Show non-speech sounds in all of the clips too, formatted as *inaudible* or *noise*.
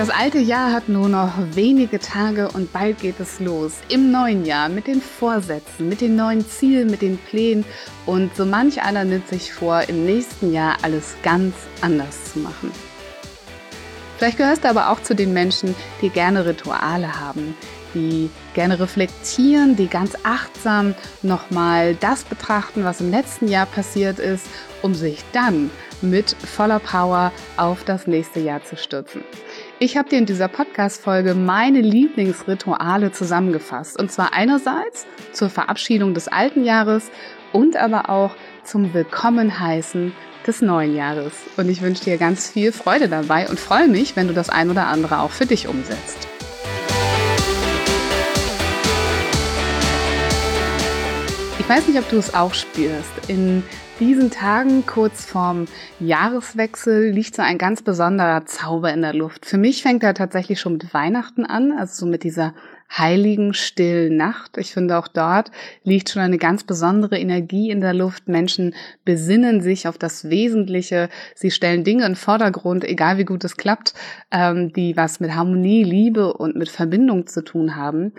Das alte Jahr hat nur noch wenige Tage und bald geht es los. Im neuen Jahr mit den Vorsätzen, mit den neuen Zielen, mit den Plänen und so manch einer nimmt sich vor, im nächsten Jahr alles ganz anders zu machen. Vielleicht gehörst du aber auch zu den Menschen, die gerne Rituale haben, die gerne reflektieren, die ganz achtsam nochmal das betrachten, was im letzten Jahr passiert ist, um sich dann mit voller Power auf das nächste Jahr zu stürzen. Ich habe dir in dieser Podcast-Folge meine Lieblingsrituale zusammengefasst. Und zwar einerseits zur Verabschiedung des alten Jahres und aber auch zum Willkommenheißen des neuen Jahres. Und ich wünsche dir ganz viel Freude dabei und freue mich, wenn du das ein oder andere auch für dich umsetzt. Ich weiß nicht, ob du es auch spürst. In diesen Tagen kurz vorm Jahreswechsel liegt so ein ganz besonderer Zauber in der Luft. Für mich fängt er tatsächlich schon mit Weihnachten an, also so mit dieser heiligen, stillen Nacht. Ich finde auch dort liegt schon eine ganz besondere Energie in der Luft. Menschen besinnen sich auf das Wesentliche. Sie stellen Dinge in Vordergrund, egal wie gut es klappt, ähm, die was mit Harmonie, Liebe und mit Verbindung zu tun haben.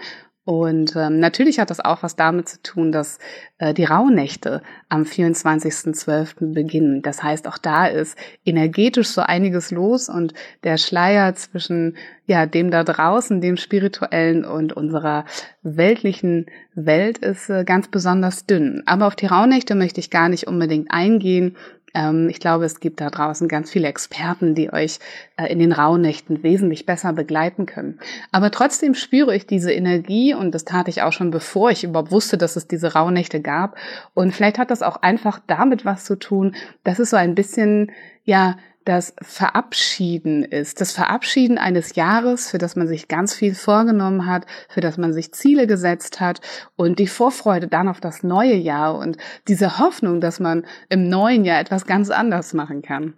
Und ähm, natürlich hat das auch was damit zu tun, dass äh, die Rauhnächte am 24.12. beginnen. Das heißt, auch da ist energetisch so einiges los und der Schleier zwischen ja dem da draußen, dem spirituellen und unserer weltlichen Welt ist äh, ganz besonders dünn. Aber auf die Rauhnächte möchte ich gar nicht unbedingt eingehen. Ähm, ich glaube, es gibt da draußen ganz viele Experten, die euch äh, in den Rauhnächten wesentlich besser begleiten können. Aber trotzdem spüre ich diese Energie und das tat ich auch schon bevor ich überhaupt wusste, dass es diese Rauhnächte gab. Und vielleicht hat das auch einfach damit was zu tun, dass es so ein bisschen, ja, das Verabschieden ist. Das Verabschieden eines Jahres, für das man sich ganz viel vorgenommen hat, für das man sich Ziele gesetzt hat und die Vorfreude dann auf das neue Jahr und diese Hoffnung, dass man im neuen Jahr etwas ganz anders machen kann.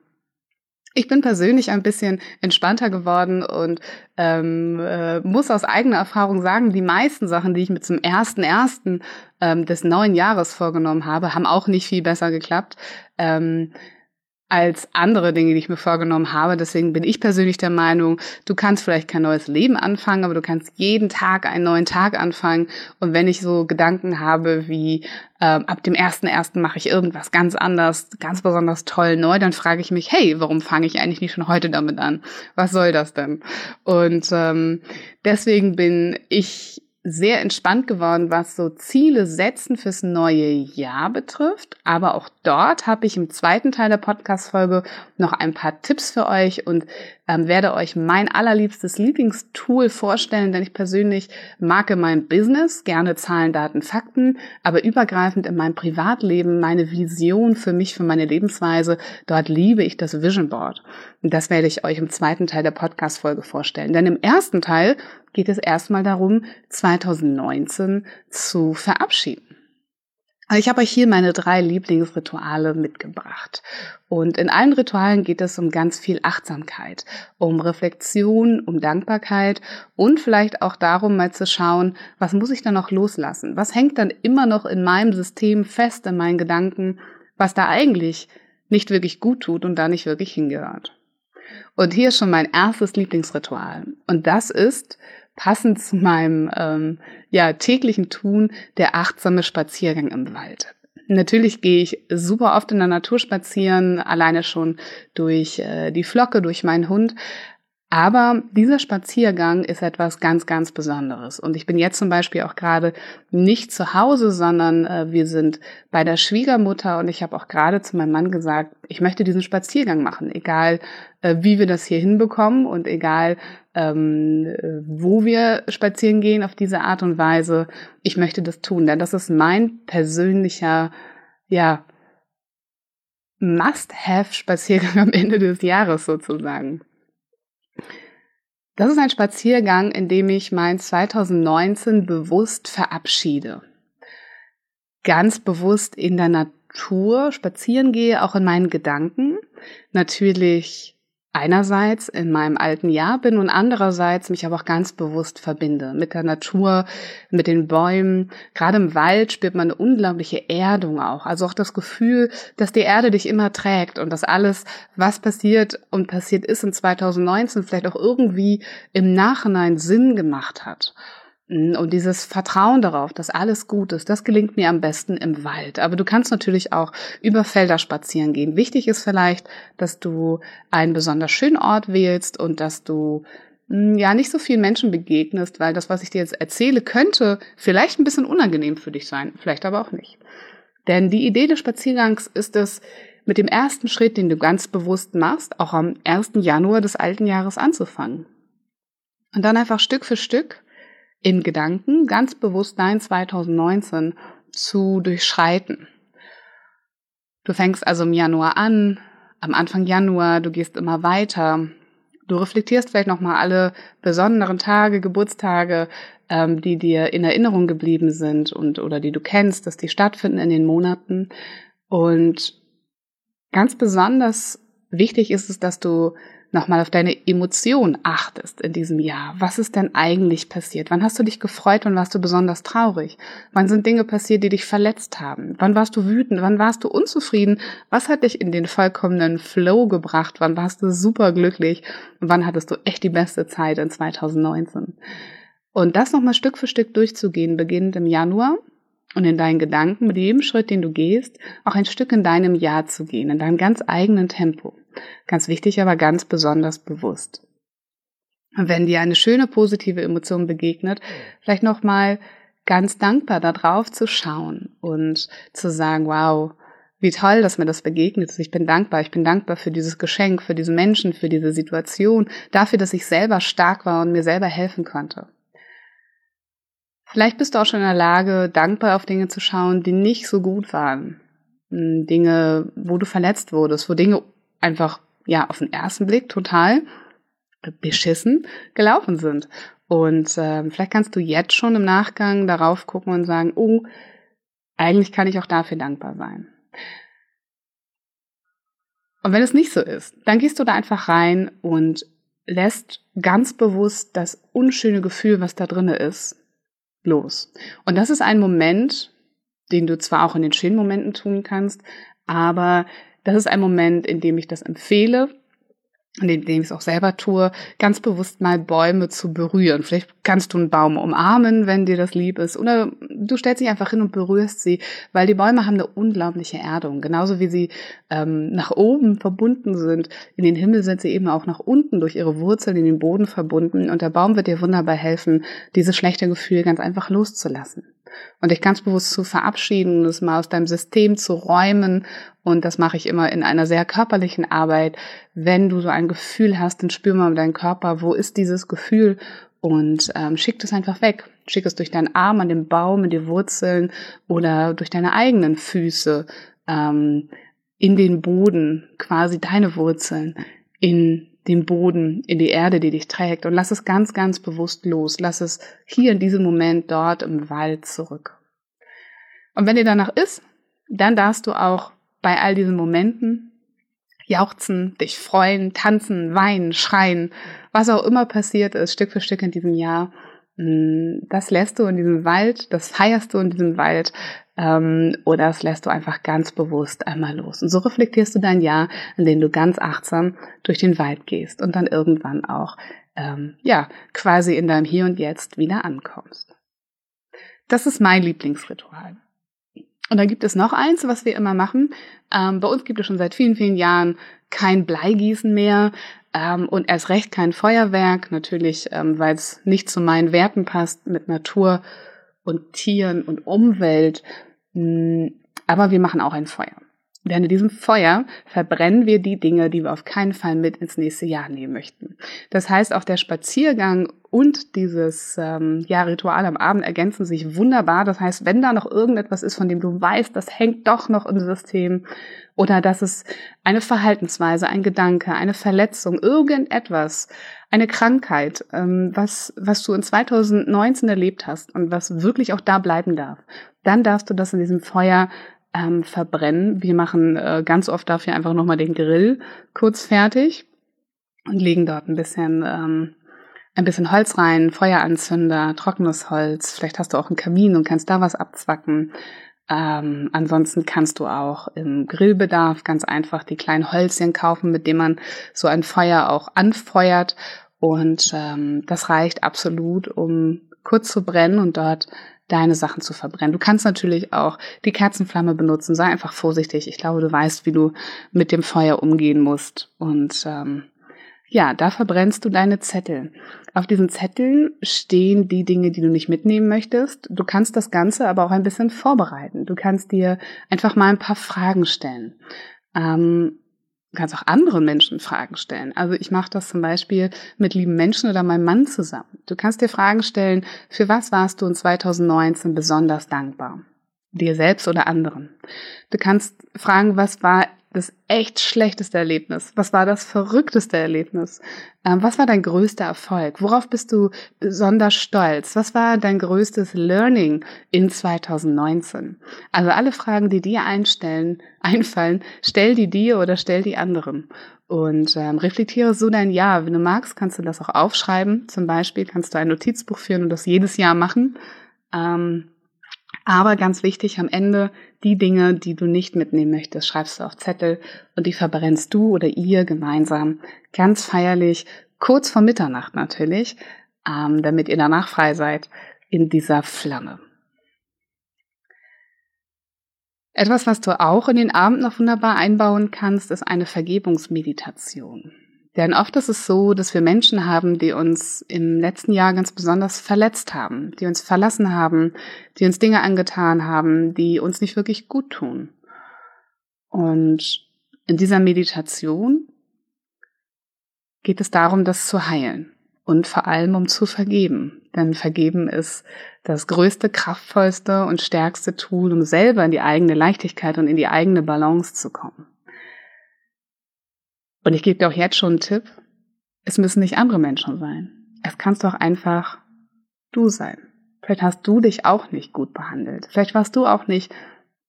Ich bin persönlich ein bisschen entspannter geworden und ähm, äh, muss aus eigener Erfahrung sagen, die meisten Sachen, die ich mit zum ersten ersten ähm, des neuen Jahres vorgenommen habe, haben auch nicht viel besser geklappt. Ähm, als andere Dinge, die ich mir vorgenommen habe. Deswegen bin ich persönlich der Meinung, du kannst vielleicht kein neues Leben anfangen, aber du kannst jeden Tag einen neuen Tag anfangen. Und wenn ich so Gedanken habe wie äh, ab dem ersten ersten mache ich irgendwas ganz anders, ganz besonders toll neu, dann frage ich mich, hey, warum fange ich eigentlich nicht schon heute damit an? Was soll das denn? Und ähm, deswegen bin ich sehr entspannt geworden, was so Ziele setzen fürs neue Jahr betrifft. Aber auch dort habe ich im zweiten Teil der Podcast-Folge noch ein paar Tipps für euch und ähm, werde euch mein allerliebstes Lieblingstool vorstellen, denn ich persönlich mag in meinem Business gerne Zahlen, Daten, Fakten, aber übergreifend in meinem Privatleben meine Vision für mich, für meine Lebensweise, dort liebe ich das Vision Board. Und das werde ich euch im zweiten Teil der Podcast-Folge vorstellen. Denn im ersten Teil geht es erstmal darum, 2019 zu verabschieden. Also ich habe euch hier meine drei Lieblingsrituale mitgebracht. Und in allen Ritualen geht es um ganz viel Achtsamkeit, um Reflexion, um Dankbarkeit und vielleicht auch darum, mal zu schauen, was muss ich dann noch loslassen? Was hängt dann immer noch in meinem System fest, in meinen Gedanken, was da eigentlich nicht wirklich gut tut und da nicht wirklich hingehört? Und hier ist schon mein erstes Lieblingsritual. Und das ist, passend zu meinem ähm, ja, täglichen Tun der achtsame Spaziergang im Wald. Natürlich gehe ich super oft in der Natur spazieren, alleine schon durch äh, die Flocke, durch meinen Hund. Aber dieser Spaziergang ist etwas ganz, ganz Besonderes. Und ich bin jetzt zum Beispiel auch gerade nicht zu Hause, sondern äh, wir sind bei der Schwiegermutter und ich habe auch gerade zu meinem Mann gesagt, ich möchte diesen Spaziergang machen, egal äh, wie wir das hier hinbekommen und egal ähm, wo wir spazieren gehen auf diese Art und Weise. Ich möchte das tun, denn das ist mein persönlicher, ja, Must-have-Spaziergang am Ende des Jahres sozusagen. Das ist ein Spaziergang, in dem ich mein 2019 bewusst verabschiede. Ganz bewusst in der Natur spazieren gehe, auch in meinen Gedanken. Natürlich einerseits in meinem alten Jahr bin und andererseits mich aber auch ganz bewusst verbinde mit der Natur, mit den Bäumen. Gerade im Wald spürt man eine unglaubliche Erdung auch. Also auch das Gefühl, dass die Erde dich immer trägt und dass alles, was passiert und passiert ist in 2019, vielleicht auch irgendwie im Nachhinein Sinn gemacht hat. Und dieses Vertrauen darauf, dass alles gut ist, das gelingt mir am besten im Wald. Aber du kannst natürlich auch über Felder spazieren gehen. Wichtig ist vielleicht, dass du einen besonders schönen Ort wählst und dass du hm, ja nicht so vielen Menschen begegnest, weil das, was ich dir jetzt erzähle, könnte vielleicht ein bisschen unangenehm für dich sein, vielleicht aber auch nicht. Denn die Idee des Spaziergangs ist es, mit dem ersten Schritt, den du ganz bewusst machst, auch am 1. Januar des alten Jahres anzufangen. Und dann einfach Stück für Stück in Gedanken ganz bewusst dein 2019 zu durchschreiten. Du fängst also im Januar an, am Anfang Januar, du gehst immer weiter. Du reflektierst vielleicht nochmal alle besonderen Tage, Geburtstage, ähm, die dir in Erinnerung geblieben sind und oder die du kennst, dass die stattfinden in den Monaten. Und ganz besonders wichtig ist es, dass du nochmal auf deine Emotion achtest in diesem Jahr. Was ist denn eigentlich passiert? Wann hast du dich gefreut? Wann warst du besonders traurig? Wann sind Dinge passiert, die dich verletzt haben? Wann warst du wütend? Wann warst du unzufrieden? Was hat dich in den vollkommenen Flow gebracht? Wann warst du super glücklich? wann hattest du echt die beste Zeit in 2019? Und das nochmal Stück für Stück durchzugehen, beginnend im Januar und in deinen Gedanken mit jedem Schritt, den du gehst, auch ein Stück in deinem Jahr zu gehen, in deinem ganz eigenen Tempo. Ganz wichtig, aber ganz besonders bewusst. Und wenn dir eine schöne positive Emotion begegnet, vielleicht nochmal ganz dankbar darauf zu schauen und zu sagen, wow, wie toll, dass mir das begegnet ist. Ich bin dankbar. Ich bin dankbar für dieses Geschenk, für diesen Menschen, für diese Situation, dafür, dass ich selber stark war und mir selber helfen konnte. Vielleicht bist du auch schon in der Lage, dankbar auf Dinge zu schauen, die nicht so gut waren. Hm, Dinge, wo du verletzt wurdest, wo Dinge einfach, ja, auf den ersten Blick total beschissen gelaufen sind. Und äh, vielleicht kannst du jetzt schon im Nachgang darauf gucken und sagen, oh, eigentlich kann ich auch dafür dankbar sein. Und wenn es nicht so ist, dann gehst du da einfach rein und lässt ganz bewusst das unschöne Gefühl, was da drinne ist, los. Und das ist ein Moment, den du zwar auch in den schönen Momenten tun kannst, aber das ist ein Moment, in dem ich das empfehle, in dem ich es auch selber tue, ganz bewusst mal Bäume zu berühren. Vielleicht kannst du einen Baum umarmen, wenn dir das lieb ist, oder du stellst dich einfach hin und berührst sie, weil die Bäume haben eine unglaubliche Erdung. Genauso wie sie ähm, nach oben verbunden sind, in den Himmel sind sie eben auch nach unten durch ihre Wurzeln in den Boden verbunden. Und der Baum wird dir wunderbar helfen, dieses schlechte Gefühl ganz einfach loszulassen und dich ganz bewusst zu verabschieden, das mal aus deinem System zu räumen. Und das mache ich immer in einer sehr körperlichen Arbeit. Wenn du so ein Gefühl hast, dann spür mal deinen Körper, wo ist dieses Gefühl und ähm, schick es einfach weg. Schick es durch deinen Arm an den Baum, in die Wurzeln oder durch deine eigenen Füße ähm, in den Boden, quasi deine Wurzeln in den Boden, in die Erde, die dich trägt und lass es ganz, ganz bewusst los. Lass es hier in diesem Moment dort im Wald zurück. Und wenn dir danach ist, dann darfst du auch bei all diesen Momenten jauchzen, dich freuen, tanzen, weinen, schreien, was auch immer passiert ist, Stück für Stück in diesem Jahr. Mm, das lässt du in diesem Wald, das feierst du in diesem Wald ähm, oder das lässt du einfach ganz bewusst einmal los. Und so reflektierst du dein Jahr, in dem du ganz achtsam durch den Wald gehst und dann irgendwann auch ähm, ja quasi in deinem Hier und Jetzt wieder ankommst. Das ist mein Lieblingsritual. Und dann gibt es noch eins, was wir immer machen. Ähm, bei uns gibt es schon seit vielen, vielen Jahren kein Bleigießen mehr ähm, und erst recht kein Feuerwerk. Natürlich, ähm, weil es nicht zu meinen Werten passt mit Natur und Tieren und Umwelt. Mm, aber wir machen auch ein Feuer. Denn in diesem Feuer verbrennen wir die Dinge, die wir auf keinen Fall mit ins nächste Jahr nehmen möchten. Das heißt, auch der Spaziergang und dieses ähm, ja, Ritual am Abend ergänzen sich wunderbar. Das heißt, wenn da noch irgendetwas ist, von dem du weißt, das hängt doch noch im System oder dass es eine Verhaltensweise, ein Gedanke, eine Verletzung, irgendetwas, eine Krankheit, ähm, was, was du in 2019 erlebt hast und was wirklich auch da bleiben darf, dann darfst du das in diesem Feuer ähm, verbrennen. Wir machen äh, ganz oft dafür einfach nochmal den Grill kurz fertig und legen dort ein bisschen ähm, ein bisschen Holz rein, Feueranzünder, trockenes Holz. Vielleicht hast du auch einen Kamin und kannst da was abzwacken. Ähm, ansonsten kannst du auch im Grillbedarf ganz einfach die kleinen Holzchen kaufen, mit denen man so ein Feuer auch anfeuert. Und ähm, das reicht absolut, um kurz zu brennen und dort deine Sachen zu verbrennen. Du kannst natürlich auch die Kerzenflamme benutzen. Sei einfach vorsichtig. Ich glaube, du weißt, wie du mit dem Feuer umgehen musst. Und ähm, ja, da verbrennst du deine Zettel. Auf diesen Zetteln stehen die Dinge, die du nicht mitnehmen möchtest. Du kannst das Ganze aber auch ein bisschen vorbereiten. Du kannst dir einfach mal ein paar Fragen stellen. Ähm, kannst auch anderen Menschen Fragen stellen. Also ich mache das zum Beispiel mit lieben Menschen oder meinem Mann zusammen. Du kannst dir Fragen stellen, für was warst du in 2019 besonders dankbar? Dir selbst oder anderen. Du kannst fragen, was war das echt schlechteste Erlebnis? Was war das verrückteste Erlebnis? Ähm, was war dein größter Erfolg? Worauf bist du besonders stolz? Was war dein größtes Learning in 2019? Also alle Fragen, die dir einstellen, *laughs* einfallen, stell die dir oder stell die anderen. Und ähm, reflektiere so dein Jahr. Wenn du magst, kannst du das auch aufschreiben. Zum Beispiel kannst du ein Notizbuch führen und das jedes Jahr machen. Ähm, aber ganz wichtig, am Ende die Dinge, die du nicht mitnehmen möchtest, schreibst du auf Zettel und die verbrennst du oder ihr gemeinsam ganz feierlich, kurz vor Mitternacht natürlich, ähm, damit ihr danach frei seid in dieser Flamme. Etwas, was du auch in den Abend noch wunderbar einbauen kannst, ist eine Vergebungsmeditation. Denn oft ist es so, dass wir Menschen haben, die uns im letzten Jahr ganz besonders verletzt haben, die uns verlassen haben, die uns Dinge angetan haben, die uns nicht wirklich gut tun. Und in dieser Meditation geht es darum, das zu heilen und vor allem um zu vergeben. Denn vergeben ist das größte, kraftvollste und stärkste Tool, um selber in die eigene Leichtigkeit und in die eigene Balance zu kommen. Und ich gebe dir auch jetzt schon einen Tipp. Es müssen nicht andere Menschen sein. Es kannst doch einfach du sein. Vielleicht hast du dich auch nicht gut behandelt. Vielleicht warst du auch nicht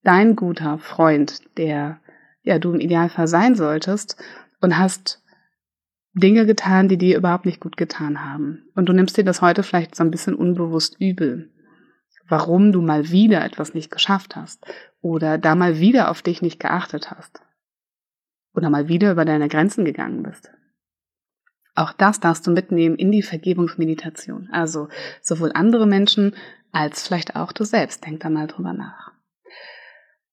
dein guter Freund, der ja du im Idealfall sein solltest und hast Dinge getan, die dir überhaupt nicht gut getan haben. Und du nimmst dir das heute vielleicht so ein bisschen unbewusst übel. Warum du mal wieder etwas nicht geschafft hast oder da mal wieder auf dich nicht geachtet hast oder mal wieder über deine Grenzen gegangen bist. Auch das darfst du mitnehmen in die Vergebungsmeditation. Also sowohl andere Menschen als vielleicht auch du selbst. Denk da mal drüber nach.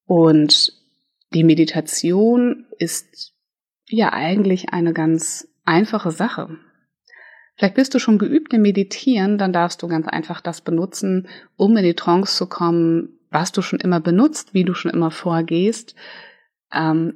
Und die Meditation ist ja eigentlich eine ganz einfache Sache. Vielleicht bist du schon geübt im Meditieren, dann darfst du ganz einfach das benutzen, um in die Trance zu kommen, was du schon immer benutzt, wie du schon immer vorgehst,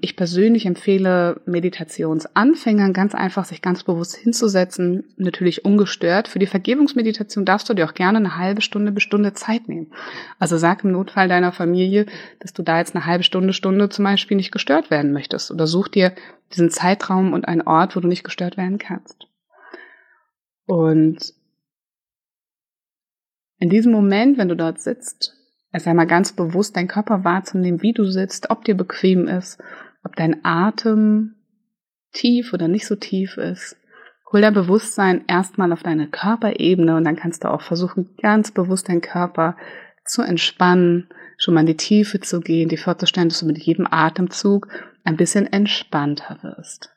ich persönlich empfehle Meditationsanfängern ganz einfach, sich ganz bewusst hinzusetzen, natürlich ungestört. Für die Vergebungsmeditation darfst du dir auch gerne eine halbe Stunde bis Stunde Zeit nehmen. Also sag im Notfall deiner Familie, dass du da jetzt eine halbe Stunde, Stunde zum Beispiel nicht gestört werden möchtest. Oder such dir diesen Zeitraum und einen Ort, wo du nicht gestört werden kannst. Und in diesem Moment, wenn du dort sitzt, es einmal ganz bewusst deinen Körper wahrzunehmen, wie du sitzt, ob dir bequem ist, ob dein Atem tief oder nicht so tief ist. Hol dein Bewusstsein erstmal auf deine Körperebene und dann kannst du auch versuchen, ganz bewusst deinen Körper zu entspannen, schon mal in die Tiefe zu gehen, dir vorzustellen, dass du mit jedem Atemzug ein bisschen entspannter wirst.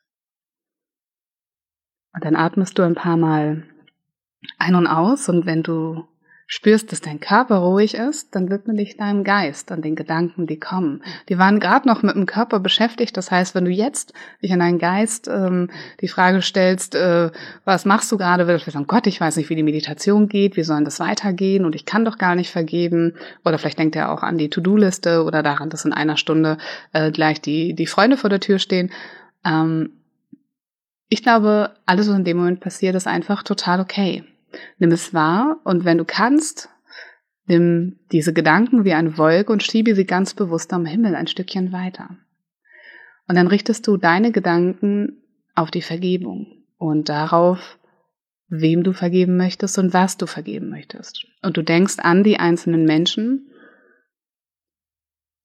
Und dann atmest du ein paar Mal ein und aus und wenn du spürst, dass dein Körper ruhig ist, dann widme dich deinem Geist und den Gedanken, die kommen. Die waren gerade noch mit dem Körper beschäftigt. Das heißt, wenn du jetzt dich an deinen Geist ähm, die Frage stellst, äh, was machst du gerade, wirst du sagen, Gott, ich weiß nicht, wie die Meditation geht, wie soll das weitergehen und ich kann doch gar nicht vergeben. Oder vielleicht denkt er auch an die To-Do-Liste oder daran, dass in einer Stunde äh, gleich die, die Freunde vor der Tür stehen. Ähm, ich glaube, alles, was in dem Moment passiert, ist einfach total okay. Nimm es wahr und wenn du kannst, nimm diese Gedanken wie eine Wolke und schiebe sie ganz bewusst am Himmel ein Stückchen weiter. Und dann richtest du deine Gedanken auf die Vergebung und darauf, wem du vergeben möchtest und was du vergeben möchtest. Und du denkst an die einzelnen Menschen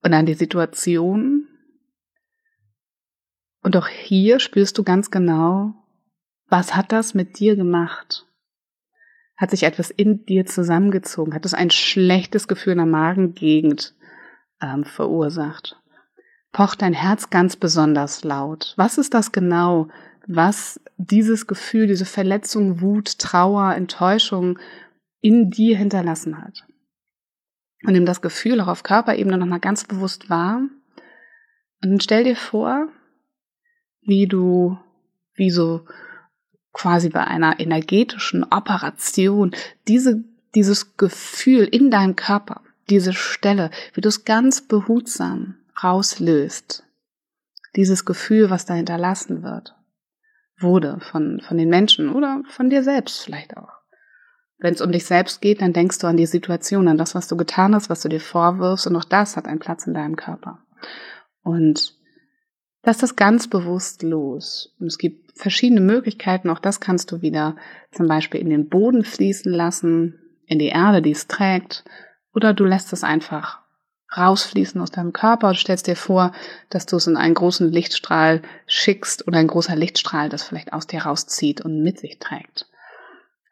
und an die Situation. Und auch hier spürst du ganz genau, was hat das mit dir gemacht? Hat sich etwas in dir zusammengezogen? Hat es ein schlechtes Gefühl in der Magengegend ähm, verursacht? Pocht dein Herz ganz besonders laut? Was ist das genau, was dieses Gefühl, diese Verletzung, Wut, Trauer, Enttäuschung in dir hinterlassen hat? Und nimm das Gefühl auch auf Körperebene nochmal ganz bewusst wahr. Und stell dir vor, wie du, wie so quasi bei einer energetischen Operation diese, dieses Gefühl in deinem Körper, diese Stelle, wie du es ganz behutsam rauslöst. Dieses Gefühl, was da hinterlassen wird, wurde von, von den Menschen oder von dir selbst vielleicht auch. Wenn es um dich selbst geht, dann denkst du an die Situation, an das, was du getan hast, was du dir vorwirfst und auch das hat einen Platz in deinem Körper. Und Lass das ganz bewusst los. Und es gibt verschiedene Möglichkeiten. Auch das kannst du wieder zum Beispiel in den Boden fließen lassen, in die Erde, die es trägt. Oder du lässt es einfach rausfließen aus deinem Körper und stellst dir vor, dass du es in einen großen Lichtstrahl schickst oder ein großer Lichtstrahl das vielleicht aus dir rauszieht und mit sich trägt.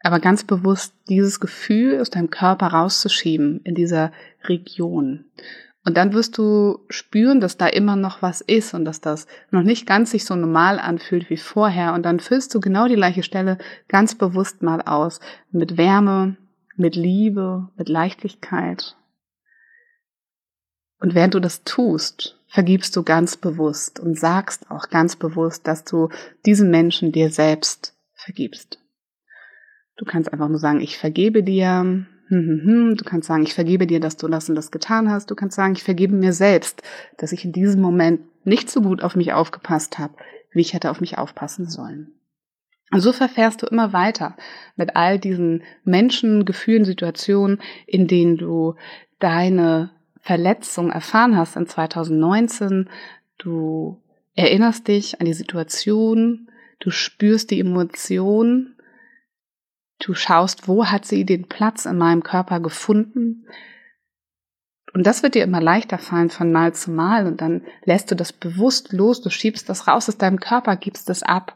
Aber ganz bewusst dieses Gefühl aus deinem Körper rauszuschieben in dieser Region. Und dann wirst du spüren, dass da immer noch was ist und dass das noch nicht ganz sich so normal anfühlt wie vorher. Und dann füllst du genau die gleiche Stelle ganz bewusst mal aus. Mit Wärme, mit Liebe, mit Leichtigkeit. Und während du das tust, vergibst du ganz bewusst und sagst auch ganz bewusst, dass du diesen Menschen dir selbst vergibst. Du kannst einfach nur sagen, ich vergebe dir. Du kannst sagen, ich vergebe dir, dass du das und das getan hast. Du kannst sagen, ich vergebe mir selbst, dass ich in diesem Moment nicht so gut auf mich aufgepasst habe, wie ich hätte auf mich aufpassen sollen. Und so verfährst du immer weiter mit all diesen Menschen, Gefühlen, Situationen, in denen du deine Verletzung erfahren hast in 2019. Du erinnerst dich an die Situation, du spürst die Emotion Du schaust, wo hat sie den Platz in meinem Körper gefunden? Und das wird dir immer leichter fallen von Mal zu Mal. Und dann lässt du das bewusst los, du schiebst das raus aus deinem Körper, gibst es ab.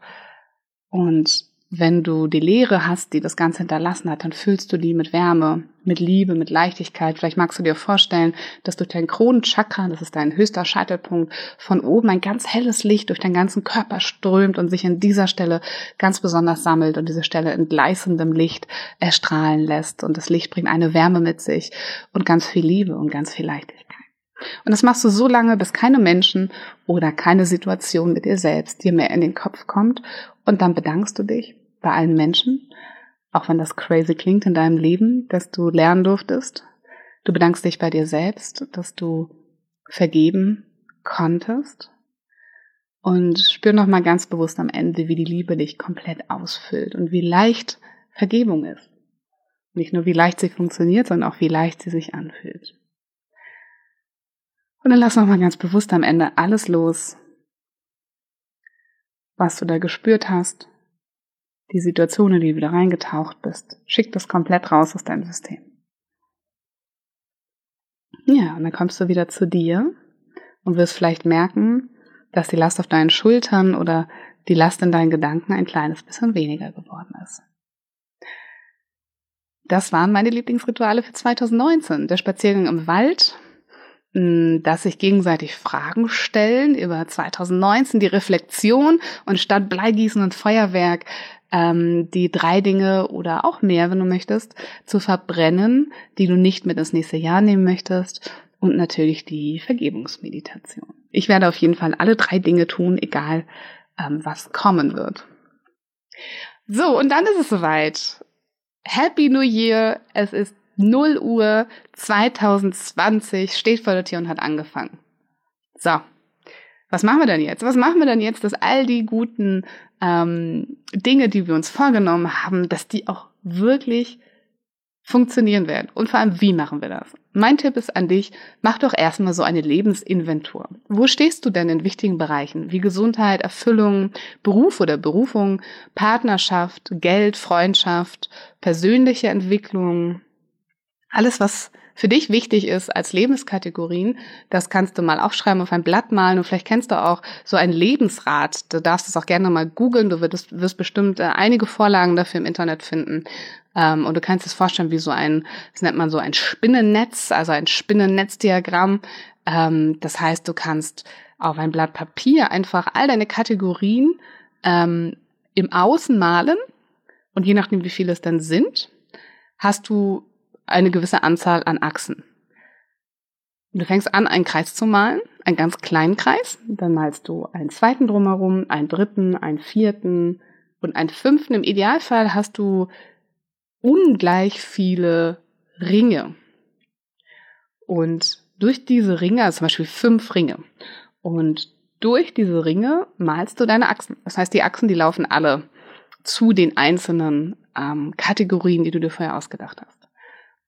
Und wenn du die Leere hast, die das Ganze hinterlassen hat, dann füllst du die mit Wärme, mit Liebe, mit Leichtigkeit. Vielleicht magst du dir vorstellen, dass durch dein Kronenchakra, das ist dein höchster Scheitelpunkt, von oben ein ganz helles Licht durch deinen ganzen Körper strömt und sich an dieser Stelle ganz besonders sammelt und diese Stelle in gleißendem Licht erstrahlen lässt. Und das Licht bringt eine Wärme mit sich und ganz viel Liebe und ganz viel Leichtigkeit. Und das machst du so lange, bis keine Menschen oder keine Situation mit dir selbst dir mehr in den Kopf kommt. Und dann bedankst du dich bei allen Menschen, auch wenn das crazy klingt in deinem Leben, dass du lernen durftest. Du bedankst dich bei dir selbst, dass du vergeben konntest. Und spür nochmal ganz bewusst am Ende, wie die Liebe dich komplett ausfüllt und wie leicht Vergebung ist. Nicht nur wie leicht sie funktioniert, sondern auch wie leicht sie sich anfühlt. Und dann lass nochmal ganz bewusst am Ende alles los, was du da gespürt hast, die Situation, in die du wieder reingetaucht bist. Schick das komplett raus aus deinem System. Ja, und dann kommst du wieder zu dir und wirst vielleicht merken, dass die Last auf deinen Schultern oder die Last in deinen Gedanken ein kleines bisschen weniger geworden ist. Das waren meine Lieblingsrituale für 2019. Der Spaziergang im Wald, dass sich gegenseitig Fragen stellen über 2019, die Reflexion und statt Bleigießen und Feuerwerk ähm, die drei Dinge oder auch mehr, wenn du möchtest, zu verbrennen, die du nicht mit ins nächste Jahr nehmen möchtest und natürlich die Vergebungsmeditation. Ich werde auf jeden Fall alle drei Dinge tun, egal ähm, was kommen wird. So, und dann ist es soweit. Happy New Year. Es ist 0 Uhr 2020, steht vor der Tür und hat angefangen. So, was machen wir denn jetzt? Was machen wir denn jetzt, dass all die guten ähm, Dinge, die wir uns vorgenommen haben, dass die auch wirklich funktionieren werden. Und vor allem, wie machen wir das? Mein Tipp ist an dich, mach doch erstmal so eine Lebensinventur. Wo stehst du denn in wichtigen Bereichen wie Gesundheit, Erfüllung, Beruf oder Berufung, Partnerschaft, Geld, Freundschaft, persönliche Entwicklung, alles, was für dich wichtig ist als Lebenskategorien, das kannst du mal aufschreiben, auf ein Blatt malen und vielleicht kennst du auch so ein Lebensrat. Du darfst es auch gerne mal googeln, du wirst, wirst bestimmt äh, einige Vorlagen dafür im Internet finden. Ähm, und du kannst es vorstellen wie so ein, das nennt man so ein Spinnennetz, also ein Spinnennetzdiagramm. Ähm, das heißt, du kannst auf ein Blatt Papier einfach all deine Kategorien ähm, im Außen malen und je nachdem, wie viele es dann sind, hast du eine gewisse Anzahl an Achsen. Du fängst an, einen Kreis zu malen, einen ganz kleinen Kreis, dann malst du einen zweiten drumherum, einen dritten, einen vierten und einen fünften. Im Idealfall hast du ungleich viele Ringe. Und durch diese Ringe, also zum Beispiel fünf Ringe, und durch diese Ringe malst du deine Achsen. Das heißt, die Achsen, die laufen alle zu den einzelnen ähm, Kategorien, die du dir vorher ausgedacht hast.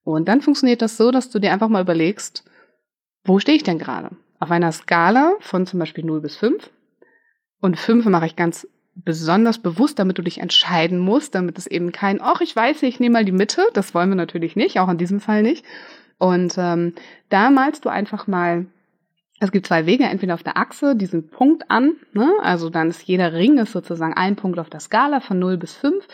Und dann funktioniert das so, dass du dir einfach mal überlegst, wo stehe ich denn gerade? Auf einer Skala von zum Beispiel 0 bis 5. Und 5 mache ich ganz besonders bewusst, damit du dich entscheiden musst, damit es eben kein, ach, ich weiß, ich nehme mal die Mitte. Das wollen wir natürlich nicht, auch in diesem Fall nicht. Und ähm, da malst du einfach mal es gibt zwei Wege, entweder auf der Achse diesen Punkt an, ne? also dann ist jeder Ring ist sozusagen ein Punkt auf der Skala von 0 bis 5,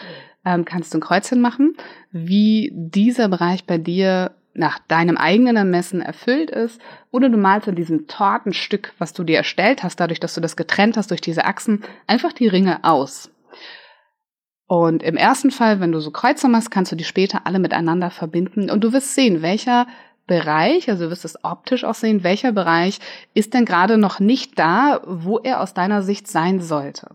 ähm, kannst du ein Kreuzchen machen, wie dieser Bereich bei dir nach deinem eigenen Ermessen erfüllt ist, oder du malst in diesem Tortenstück, was du dir erstellt hast, dadurch, dass du das getrennt hast durch diese Achsen, einfach die Ringe aus. Und im ersten Fall, wenn du so Kreuze machst, kannst du die später alle miteinander verbinden und du wirst sehen, welcher Bereich, also du wirst es optisch auch sehen, welcher Bereich ist denn gerade noch nicht da, wo er aus deiner Sicht sein sollte.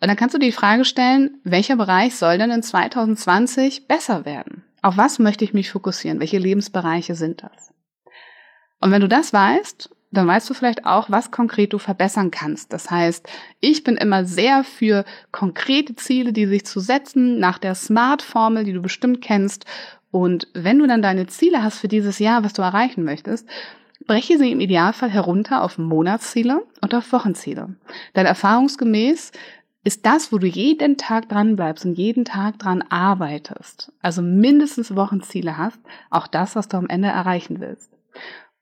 Und dann kannst du dir die Frage stellen, welcher Bereich soll denn in 2020 besser werden? Auf was möchte ich mich fokussieren? Welche Lebensbereiche sind das? Und wenn du das weißt, dann weißt du vielleicht auch, was konkret du verbessern kannst. Das heißt, ich bin immer sehr für konkrete Ziele, die sich zu setzen, nach der Smart-Formel, die du bestimmt kennst, und wenn du dann deine Ziele hast für dieses Jahr, was du erreichen möchtest, breche sie im Idealfall herunter auf Monatsziele und auf Wochenziele. Denn erfahrungsgemäß ist das, wo du jeden Tag dran bleibst und jeden Tag dran arbeitest, also mindestens Wochenziele hast, auch das, was du am Ende erreichen willst.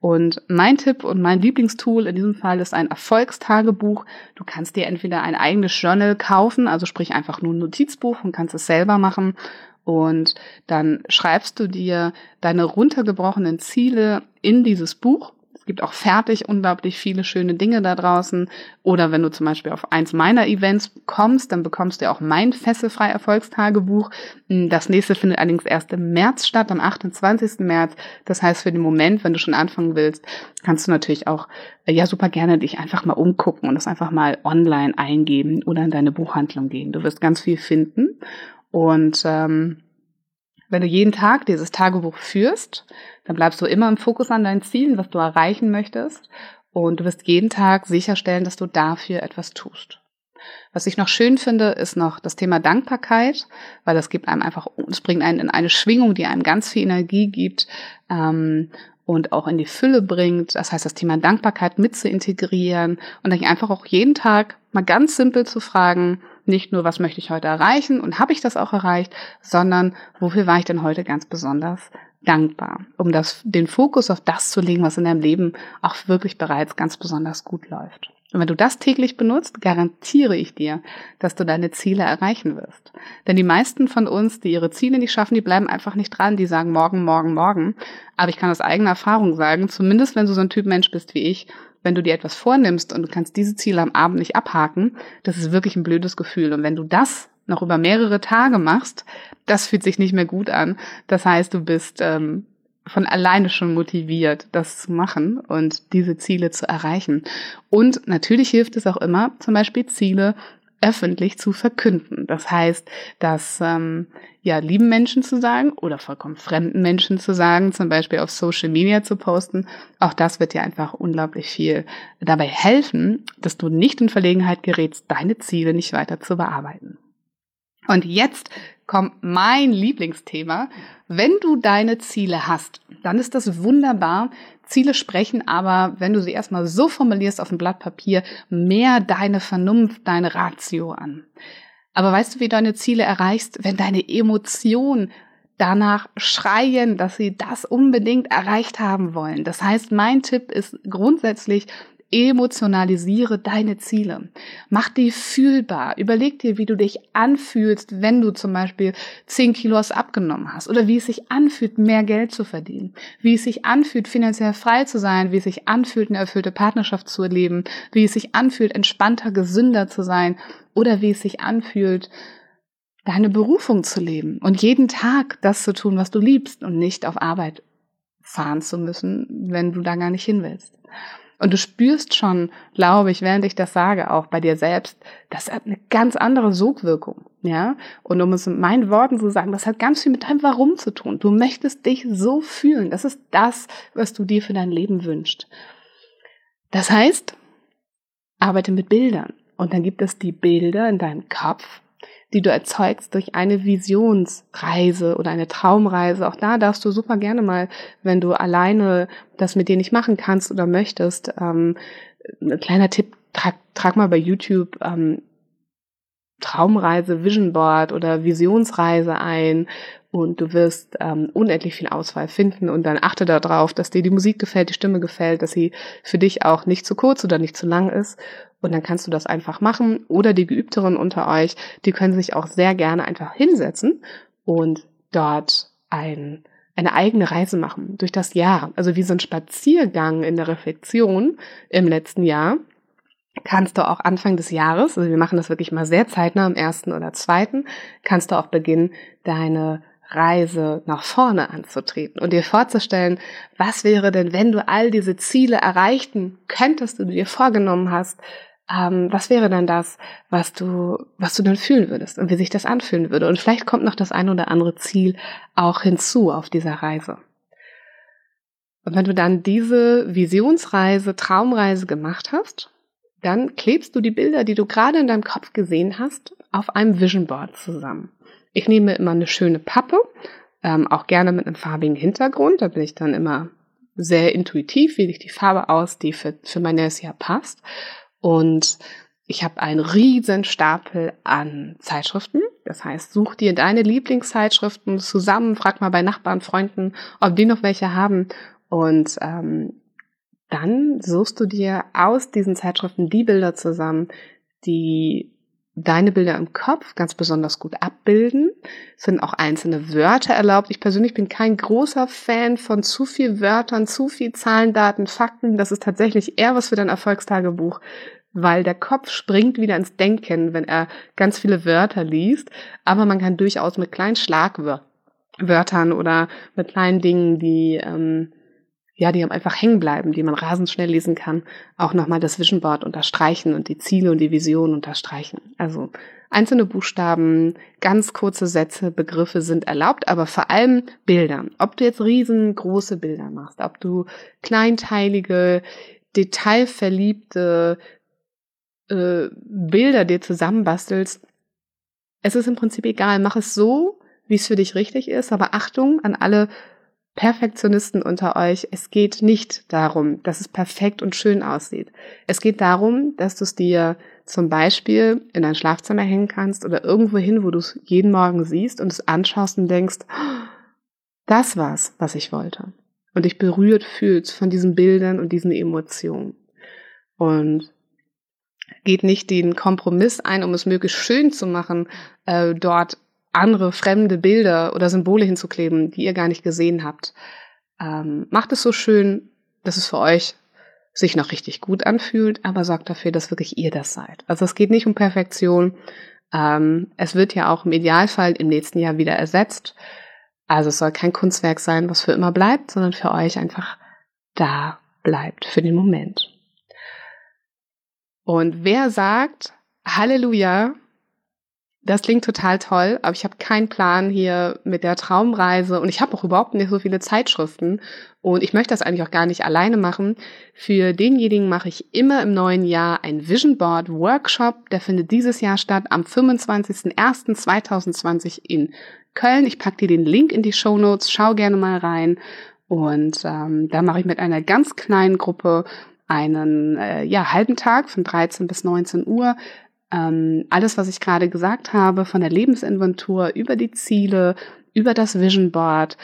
Und mein Tipp und mein Lieblingstool in diesem Fall ist ein Erfolgstagebuch. Du kannst dir entweder ein eigenes Journal kaufen, also sprich einfach nur ein Notizbuch und kannst es selber machen und dann schreibst du dir deine runtergebrochenen Ziele in dieses Buch. Es gibt auch fertig unglaublich viele schöne Dinge da draußen. Oder wenn du zum Beispiel auf eins meiner Events kommst, dann bekommst du auch mein Fesselfrei Erfolgstagebuch. Das nächste findet allerdings erst im März statt, am 28. März. Das heißt, für den Moment, wenn du schon anfangen willst, kannst du natürlich auch äh, ja super gerne dich einfach mal umgucken und das einfach mal online eingeben oder in deine Buchhandlung gehen. Du wirst ganz viel finden. Und ähm, wenn du jeden Tag dieses Tagebuch führst, dann bleibst du immer im Fokus an deinen Zielen, was du erreichen möchtest. Und du wirst jeden Tag sicherstellen, dass du dafür etwas tust. Was ich noch schön finde, ist noch das Thema Dankbarkeit, weil das gibt einem einfach, es bringt einen in eine Schwingung, die einem ganz viel Energie gibt ähm, und auch in die Fülle bringt. Das heißt, das Thema Dankbarkeit mit zu integrieren und dann einfach auch jeden Tag mal ganz simpel zu fragen, nicht nur, was möchte ich heute erreichen und habe ich das auch erreicht, sondern wofür war ich denn heute ganz besonders dankbar, um das, den Fokus auf das zu legen, was in deinem Leben auch wirklich bereits ganz besonders gut läuft. Und wenn du das täglich benutzt, garantiere ich dir, dass du deine Ziele erreichen wirst. Denn die meisten von uns, die ihre Ziele nicht schaffen, die bleiben einfach nicht dran, die sagen morgen, morgen, morgen. Aber ich kann aus eigener Erfahrung sagen, zumindest wenn du so ein Typ Mensch bist wie ich, wenn du dir etwas vornimmst und du kannst diese Ziele am Abend nicht abhaken, das ist wirklich ein blödes Gefühl. Und wenn du das noch über mehrere Tage machst, das fühlt sich nicht mehr gut an. Das heißt, du bist ähm, von alleine schon motiviert, das zu machen und diese Ziele zu erreichen. Und natürlich hilft es auch immer, zum Beispiel Ziele öffentlich zu verkünden. Das heißt, dass ähm, ja lieben Menschen zu sagen oder vollkommen fremden Menschen zu sagen, zum Beispiel auf Social Media zu posten, auch das wird dir einfach unglaublich viel dabei helfen, dass du nicht in Verlegenheit gerätst, deine Ziele nicht weiter zu bearbeiten. Und jetzt kommt mein Lieblingsthema. Wenn du deine Ziele hast, dann ist das wunderbar. Ziele sprechen aber, wenn du sie erstmal so formulierst auf dem Blatt Papier, mehr deine Vernunft, deine Ratio an. Aber weißt du, wie du deine Ziele erreichst, wenn deine Emotionen danach schreien, dass sie das unbedingt erreicht haben wollen. Das heißt, mein Tipp ist grundsätzlich, emotionalisiere deine Ziele. Mach die fühlbar. Überleg dir, wie du dich anfühlst, wenn du zum Beispiel 10 Kilos abgenommen hast oder wie es sich anfühlt, mehr Geld zu verdienen, wie es sich anfühlt, finanziell frei zu sein, wie es sich anfühlt, eine erfüllte Partnerschaft zu erleben, wie es sich anfühlt, entspannter, gesünder zu sein oder wie es sich anfühlt, deine Berufung zu leben und jeden Tag das zu tun, was du liebst und nicht auf Arbeit fahren zu müssen, wenn du da gar nicht hin willst. Und du spürst schon, glaube ich, während ich das sage, auch bei dir selbst, das hat eine ganz andere Sogwirkung. Ja, und um es in meinen Worten zu sagen, das hat ganz viel mit deinem Warum zu tun. Du möchtest dich so fühlen. Das ist das, was du dir für dein Leben wünschst. Das heißt, arbeite mit Bildern. Und dann gibt es die Bilder in deinem Kopf, die du erzeugst durch eine Visionsreise oder eine Traumreise. Auch da darfst du super gerne mal, wenn du alleine das mit dir nicht machen kannst oder möchtest, ähm, ein kleiner Tipp, trag, trag mal bei YouTube ähm, Traumreise, Vision Board oder Visionsreise ein und du wirst ähm, unendlich viel Auswahl finden und dann achte darauf, dass dir die Musik gefällt, die Stimme gefällt, dass sie für dich auch nicht zu kurz oder nicht zu lang ist und dann kannst du das einfach machen. Oder die Geübteren unter euch, die können sich auch sehr gerne einfach hinsetzen und dort ein, eine eigene Reise machen durch das Jahr. Also wie so ein Spaziergang in der Reflexion im letzten Jahr kannst du auch Anfang des Jahres, also wir machen das wirklich mal sehr zeitnah am ersten oder zweiten, kannst du auch beginnen, deine Reise nach vorne anzutreten und dir vorzustellen, was wäre denn, wenn du all diese Ziele erreichten könntest, die du dir vorgenommen hast, ähm, was wäre dann das, was du, was du dann fühlen würdest und wie sich das anfühlen würde. Und vielleicht kommt noch das ein oder andere Ziel auch hinzu auf dieser Reise. Und wenn du dann diese Visionsreise, Traumreise gemacht hast, dann klebst du die Bilder, die du gerade in deinem Kopf gesehen hast, auf einem Vision Board zusammen. Ich nehme immer eine schöne Pappe, ähm, auch gerne mit einem farbigen Hintergrund. Da bin ich dann immer sehr intuitiv, wähle ich die Farbe aus, die für, für mein nächstes Jahr passt. Und ich habe einen riesen Stapel an Zeitschriften. Das heißt, such dir deine Lieblingszeitschriften zusammen, frag mal bei Nachbarn, Freunden, ob die noch welche haben. Und ähm, dann suchst du dir aus diesen Zeitschriften die Bilder zusammen, die deine Bilder im Kopf ganz besonders gut abbilden. Es sind auch einzelne Wörter erlaubt. Ich persönlich bin kein großer Fan von zu viel Wörtern, zu viel Zahlen, Daten, Fakten. Das ist tatsächlich eher was für dein Erfolgstagebuch weil der Kopf springt wieder ins Denken, wenn er ganz viele Wörter liest. Aber man kann durchaus mit kleinen Schlagwörtern oder mit kleinen Dingen, die ähm, ja, die einfach hängen bleiben, die man rasend schnell lesen kann, auch nochmal das Vision Board unterstreichen und die Ziele und die Vision unterstreichen. Also einzelne Buchstaben, ganz kurze Sätze, Begriffe sind erlaubt, aber vor allem Bilder. Ob du jetzt riesengroße Bilder machst, ob du kleinteilige, detailverliebte äh, Bilder dir zusammenbastelst, es ist im Prinzip egal. Mach es so, wie es für dich richtig ist, aber Achtung an alle Perfektionisten unter euch, es geht nicht darum, dass es perfekt und schön aussieht. Es geht darum, dass du es dir zum Beispiel in dein Schlafzimmer hängen kannst oder irgendwo hin, wo du es jeden Morgen siehst und es anschaust und denkst, das war's, was ich wollte. Und dich berührt fühlst von diesen Bildern und diesen Emotionen. Und geht nicht den Kompromiss ein, um es möglichst schön zu machen, äh, dort andere fremde Bilder oder Symbole hinzukleben, die ihr gar nicht gesehen habt. Ähm, macht es so schön, dass es für euch sich noch richtig gut anfühlt, aber sorgt dafür, dass wirklich ihr das seid. Also es geht nicht um Perfektion. Ähm, es wird ja auch im Idealfall im nächsten Jahr wieder ersetzt. Also es soll kein Kunstwerk sein, was für immer bleibt, sondern für euch einfach da bleibt für den Moment. Und wer sagt, Halleluja, Das klingt total toll, aber ich habe keinen Plan hier mit der Traumreise und ich habe auch überhaupt nicht so viele Zeitschriften und ich möchte das eigentlich auch gar nicht alleine machen. Für denjenigen mache ich immer im neuen Jahr ein Vision Board Workshop, der findet dieses Jahr statt am 25.01.2020 in Köln. Ich packe dir den Link in die Show Notes, schau gerne mal rein und ähm, da mache ich mit einer ganz kleinen Gruppe einen äh, ja, halben Tag von 13 bis 19 Uhr ähm, alles, was ich gerade gesagt habe, von der Lebensinventur über die Ziele, über das Vision Board,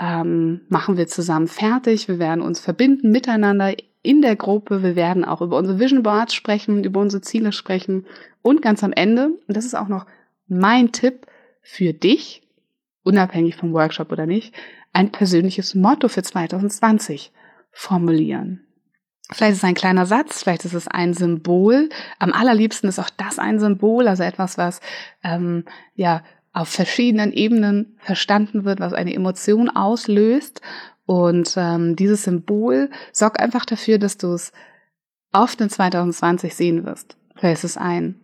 ähm, machen wir zusammen fertig. Wir werden uns verbinden miteinander in der Gruppe. Wir werden auch über unsere Vision Boards sprechen, über unsere Ziele sprechen. Und ganz am Ende, und das ist auch noch mein Tipp für dich, unabhängig vom Workshop oder nicht, ein persönliches Motto für 2020 formulieren. Vielleicht ist es ein kleiner Satz, vielleicht ist es ein Symbol. Am allerliebsten ist auch das ein Symbol, also etwas, was ähm, ja auf verschiedenen Ebenen verstanden wird, was eine Emotion auslöst. Und ähm, dieses Symbol sorgt einfach dafür, dass du es oft in 2020 sehen wirst. Vielleicht ist es ein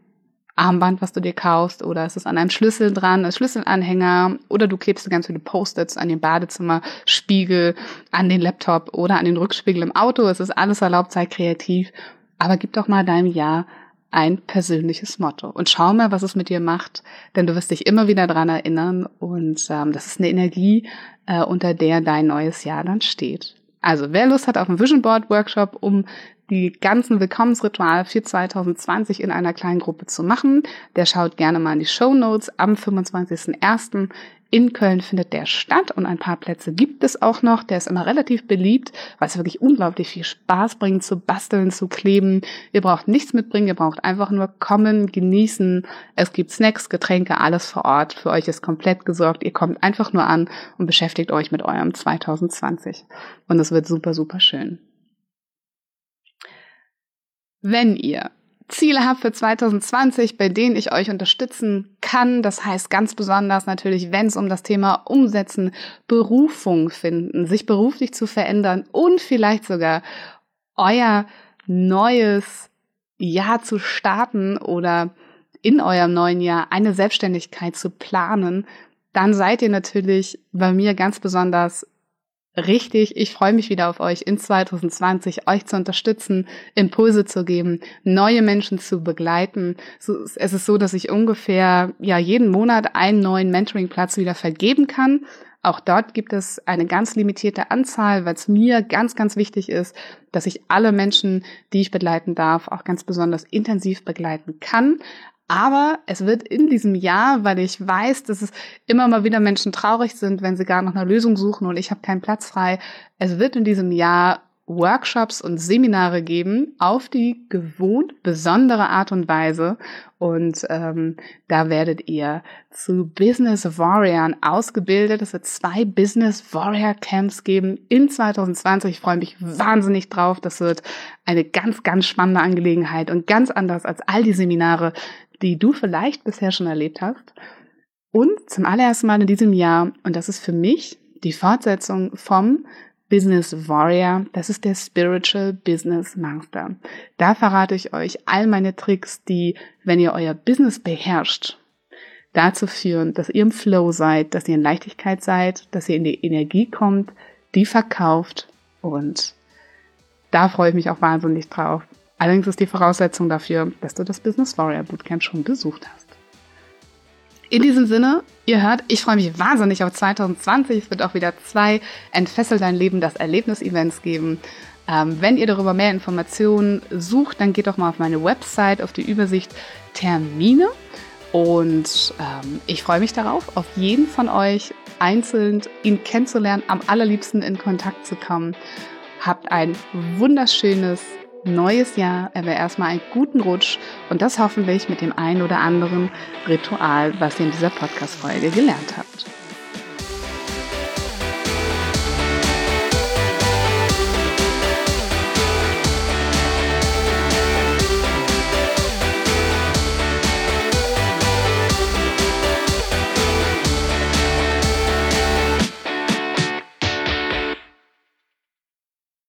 Armband, was du dir kaufst, oder es ist an einem Schlüssel dran, ein Schlüsselanhänger, oder du klebst ganz viele Post-its an den Badezimmerspiegel, an den Laptop oder an den Rückspiegel im Auto. Es ist alles erlaubt, sei kreativ. Aber gib doch mal deinem Jahr ein persönliches Motto und schau mal, was es mit dir macht, denn du wirst dich immer wieder dran erinnern und ähm, das ist eine Energie, äh, unter der dein neues Jahr dann steht. Also wer Lust hat auf einen Vision Board Workshop, um die ganzen Willkommensrituale für 2020 in einer kleinen Gruppe zu machen, der schaut gerne mal in die Show Notes. Am 25.01. in Köln findet der statt und ein paar Plätze gibt es auch noch. Der ist immer relativ beliebt, weil es wirklich unglaublich viel Spaß bringt, zu basteln, zu kleben. Ihr braucht nichts mitbringen, ihr braucht einfach nur kommen, genießen. Es gibt Snacks, Getränke, alles vor Ort. Für euch ist komplett gesorgt. Ihr kommt einfach nur an und beschäftigt euch mit eurem 2020. Und es wird super, super schön. Wenn ihr Ziele habt für 2020, bei denen ich euch unterstützen kann, das heißt ganz besonders natürlich, wenn es um das Thema Umsetzen, Berufung finden, sich beruflich zu verändern und vielleicht sogar euer neues Jahr zu starten oder in eurem neuen Jahr eine Selbstständigkeit zu planen, dann seid ihr natürlich bei mir ganz besonders richtig. Ich freue mich wieder auf euch in 2020, euch zu unterstützen, Impulse zu geben, neue Menschen zu begleiten. Es ist so, dass ich ungefähr ja jeden Monat einen neuen Mentoring-Platz wieder vergeben kann. Auch dort gibt es eine ganz limitierte Anzahl, weil es mir ganz, ganz wichtig ist, dass ich alle Menschen, die ich begleiten darf, auch ganz besonders intensiv begleiten kann. Aber es wird in diesem Jahr, weil ich weiß, dass es immer mal wieder Menschen traurig sind, wenn sie gar nach einer Lösung suchen und ich habe keinen Platz frei, es wird in diesem Jahr Workshops und Seminare geben auf die gewohnt besondere Art und Weise. Und ähm, da werdet ihr zu Business Warriors ausgebildet. Es wird zwei Business Warrior Camps geben in 2020. Ich freue mich wahnsinnig drauf. Das wird eine ganz, ganz spannende Angelegenheit und ganz anders als all die Seminare, die du vielleicht bisher schon erlebt hast. Und zum allerersten Mal in diesem Jahr, und das ist für mich die Fortsetzung vom Business Warrior, das ist der Spiritual Business Master. Da verrate ich euch all meine Tricks, die, wenn ihr euer Business beherrscht, dazu führen, dass ihr im Flow seid, dass ihr in Leichtigkeit seid, dass ihr in die Energie kommt, die verkauft und da freue ich mich auch wahnsinnig drauf. Allerdings ist die Voraussetzung dafür, dass du das Business Warrior Bootcamp schon besucht hast. In diesem Sinne, ihr hört, ich freue mich wahnsinnig auf 2020. Es wird auch wieder zwei Entfessel dein Leben, das Erlebnis-Events geben. Ähm, wenn ihr darüber mehr Informationen sucht, dann geht doch mal auf meine Website, auf die Übersicht Termine. Und ähm, ich freue mich darauf, auf jeden von euch einzeln ihn kennenzulernen, am allerliebsten in Kontakt zu kommen. Habt ein wunderschönes neues Jahr, aber erstmal einen guten Rutsch und das hoffentlich mit dem einen oder anderen Ritual, was ihr in dieser Podcast-Folge gelernt habt.